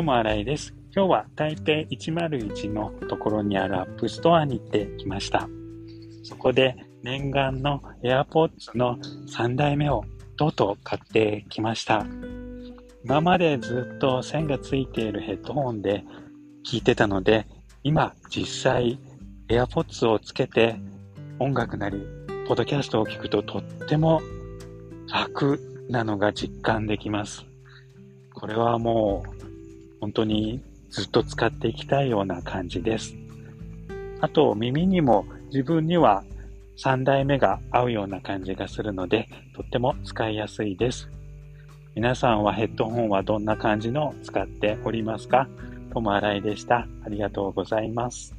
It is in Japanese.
どうも新井です。今日は台北101のところにあるアップルストアに行ってきました。そこで念願の AirPods の3代目をとうとう買ってきました。今までずっと線がついているヘッドホンで聞いてたので、今実際 AirPods をつけて音楽なり、ポッドキャストを聞くととっても楽なのが実感できます。これはもう本当にずっと使っていきたいような感じです。あと耳にも自分には3代目が合うような感じがするのでとっても使いやすいです。皆さんはヘッドホンはどんな感じのを使っておりますか？ともあらいでした。ありがとうございます。